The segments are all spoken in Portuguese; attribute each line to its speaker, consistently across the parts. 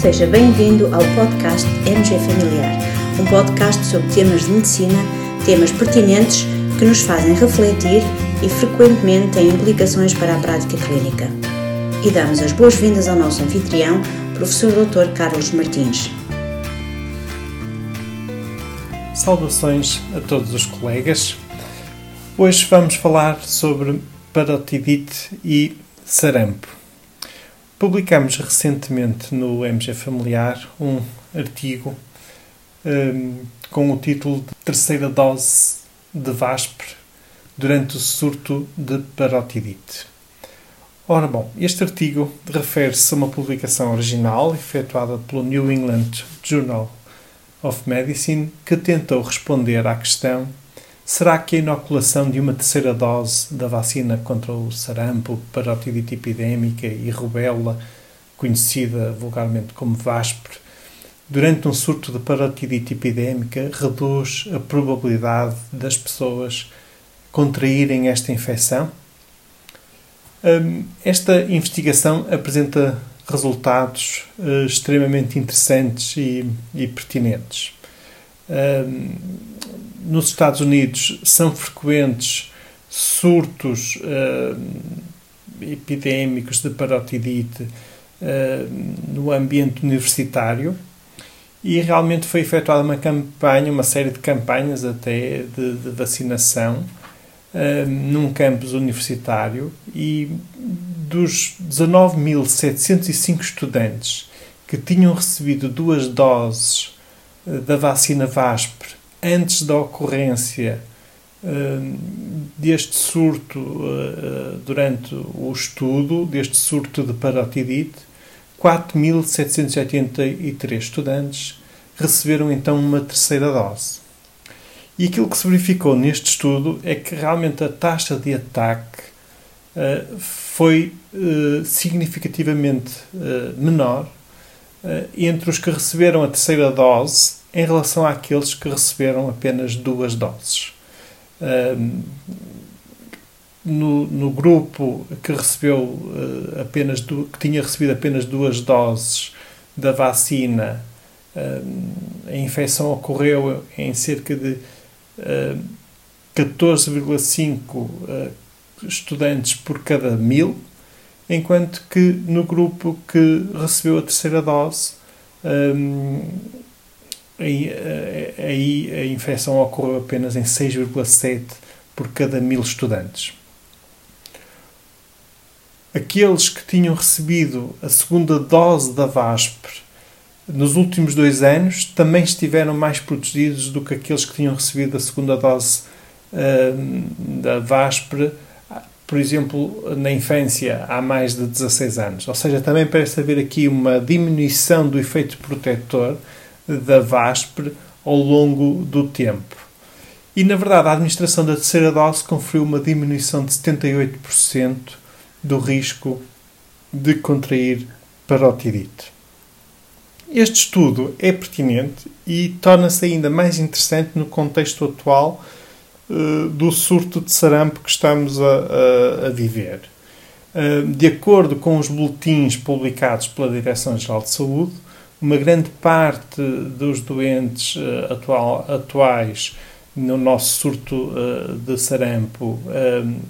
Speaker 1: Seja bem-vindo ao podcast MG Familiar, um podcast sobre temas de medicina, temas pertinentes que nos fazem refletir e frequentemente têm implicações para a prática clínica. E damos as boas-vindas ao nosso anfitrião, professor Dr. Carlos Martins.
Speaker 2: Saudações a todos os colegas. Hoje vamos falar sobre parotidite e sarampo. Publicamos recentemente no MG Familiar um artigo um, com o título de Terceira dose de VASPRE durante o surto de parotidite. Ora bom, este artigo refere-se a uma publicação original efetuada pelo New England Journal of Medicine que tentou responder à questão Será que a inoculação de uma terceira dose da vacina contra o sarampo, parotidite epidémica e rubéola, conhecida vulgarmente como VASPRE, durante um surto de parotidite epidémica, reduz a probabilidade das pessoas contraírem esta infecção? Hum, esta investigação apresenta resultados uh, extremamente interessantes e, e pertinentes. Nos Estados Unidos são frequentes surtos uh, epidémicos de parotidite uh, no ambiente universitário e realmente foi efetuada uma campanha, uma série de campanhas até de, de vacinação uh, num campus universitário e dos 19.705 estudantes que tinham recebido duas doses da vacina VASPRE antes da ocorrência uh, deste surto uh, durante o estudo, deste surto de parotidite, 4.783 estudantes receberam então uma terceira dose. E aquilo que se verificou neste estudo é que realmente a taxa de ataque uh, foi significativamente menor entre os que receberam a terceira dose em relação àqueles que receberam apenas duas doses. No, no, grupo que recebeu uh, apenas que tinha recebido apenas duas doses da vacina, a infecção ocorreu em cerca de uh, 14,5 estudantes por cada mil, enquanto que no grupo que recebeu a terceira dose aí, eh, aí a infecção ocorreu apenas em 6,7 por cada mil estudantes. Aqueles que tinham recebido a segunda dose da VASPRE nos últimos dois anos também estiveram mais protegidos do que aqueles que tinham recebido a segunda dose uh, da VASPRE, por exemplo, na infância há mais de 16 anos. Ou seja, também parece haver aqui uma diminuição do efeito protetor da VASPRE ao longo do tempo. E, na verdade, a administração da terceira dose conferiu uma diminuição de 78% do risco de contrair parotidite. Este estudo é pertinente e torna-se ainda mais interessante no contexto atual uh, do surto de sarampo que estamos a, a, a viver. Uh, de acordo com os boletins publicados pela Direção-Geral de Saúde, uma grande parte dos doentes uh, atual, atuais no nosso surto uh, de sarampo, uh,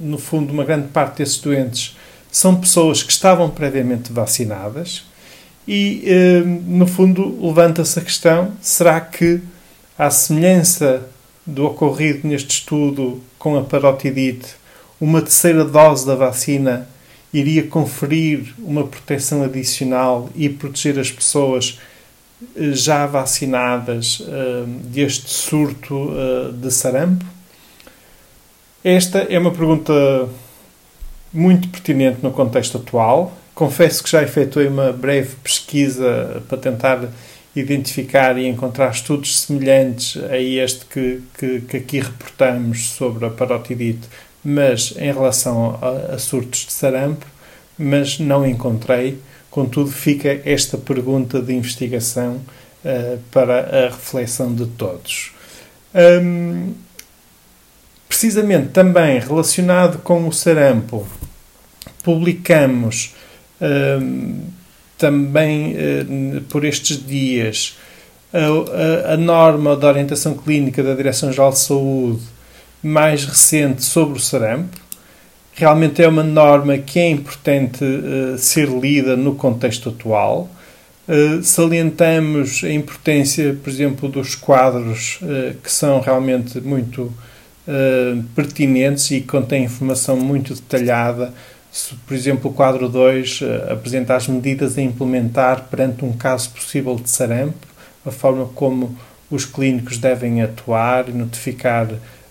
Speaker 2: no fundo, uma grande parte desses doentes são pessoas que estavam previamente vacinadas e, no fundo, levanta-se a questão: será que, à semelhança do ocorrido neste estudo com a parotidite, uma terceira dose da vacina iria conferir uma proteção adicional e proteger as pessoas eh, já vacinadas uh, deste surto uh, de sarampo? Esta é uma pergunta muito pertinente no contexto atual. Confesso que já efetuei uma breve pesquisa para tentar identificar e encontrar estudos semelhantes a este que, que, que aqui reportamos sobre a parotidite mas em relação a, a surtos de sarampo, mas não encontrei. Contudo, fica esta pergunta de investigação uh, para a reflexão de todos. Um, precisamente também relacionado com o sarampo, publicamos um, também por estes dias a, a, a, norma da orientação clínica da Direção-Geral de Saúde mais recente sobre o sarampo. Realmente é uma norma que é importante uh, ser lida no contexto atual. Uh, salientamos a importância, por exemplo, dos quadros uh, que são realmente muito pertinentes e contêm informação muito detalhada. Se, por exemplo, o quadro 2 apresenta as medidas a implementar perante um caso possível de sarampo a forma como os clínicos devem atuar e notificar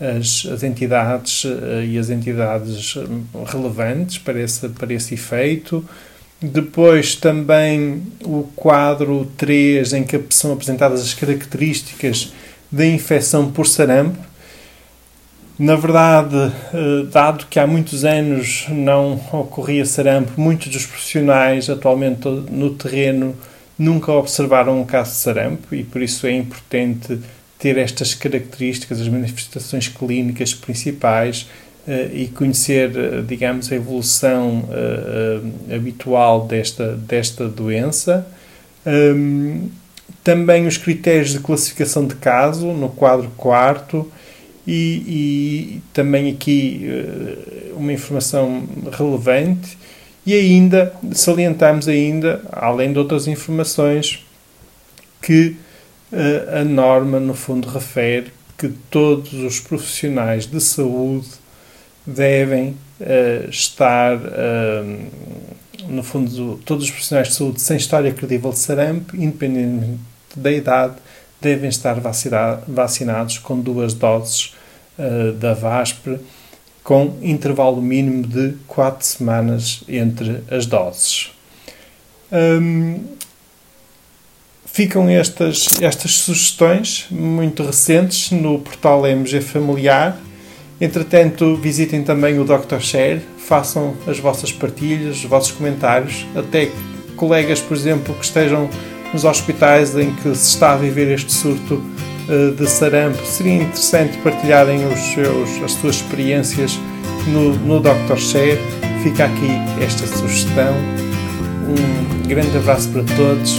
Speaker 2: as, as entidades uh, e as entidades relevantes para esse, para esse efeito. Depois também o quadro 3, em que são apresentadas as características da infecção por sarampo. Na verdade, uh, dado que há muitos anos não ocorria sarampo, muitos dos profissionais atualmente no terreno nunca observaram um caso de sarampo e por isso é importante ter estas características, as manifestações clínicas principais uh, e conhecer, uh, digamos, a evolução uh, habitual desta, desta doença. Um, também os critérios de classificação de caso no quadro quarto e, e também aqui uma informação relevante e ainda salientamos ainda, além de outras informações, que a norma no fundo refere que todos os profissionais de saúde devem uh, estar, uh, no fundo, todos os profissionais de saúde sem história credível de sarampo, independentemente da idade, devem estar vacinados com duas doses da VASP com intervalo mínimo de 4 semanas entre as doses. Hum, ficam estas, estas sugestões muito recentes no portal MG Familiar. Entretanto, visitem também o Dr. Share, façam as vossas partilhas, os vossos comentários, até colegas, por exemplo, que estejam nos hospitais em que se está a viver este surto eh, de sarampo, seria interessante partilharem os seus, as suas experiências no, no Dr. Share. Fica aqui esta sugestão. Um grande abraço para todos,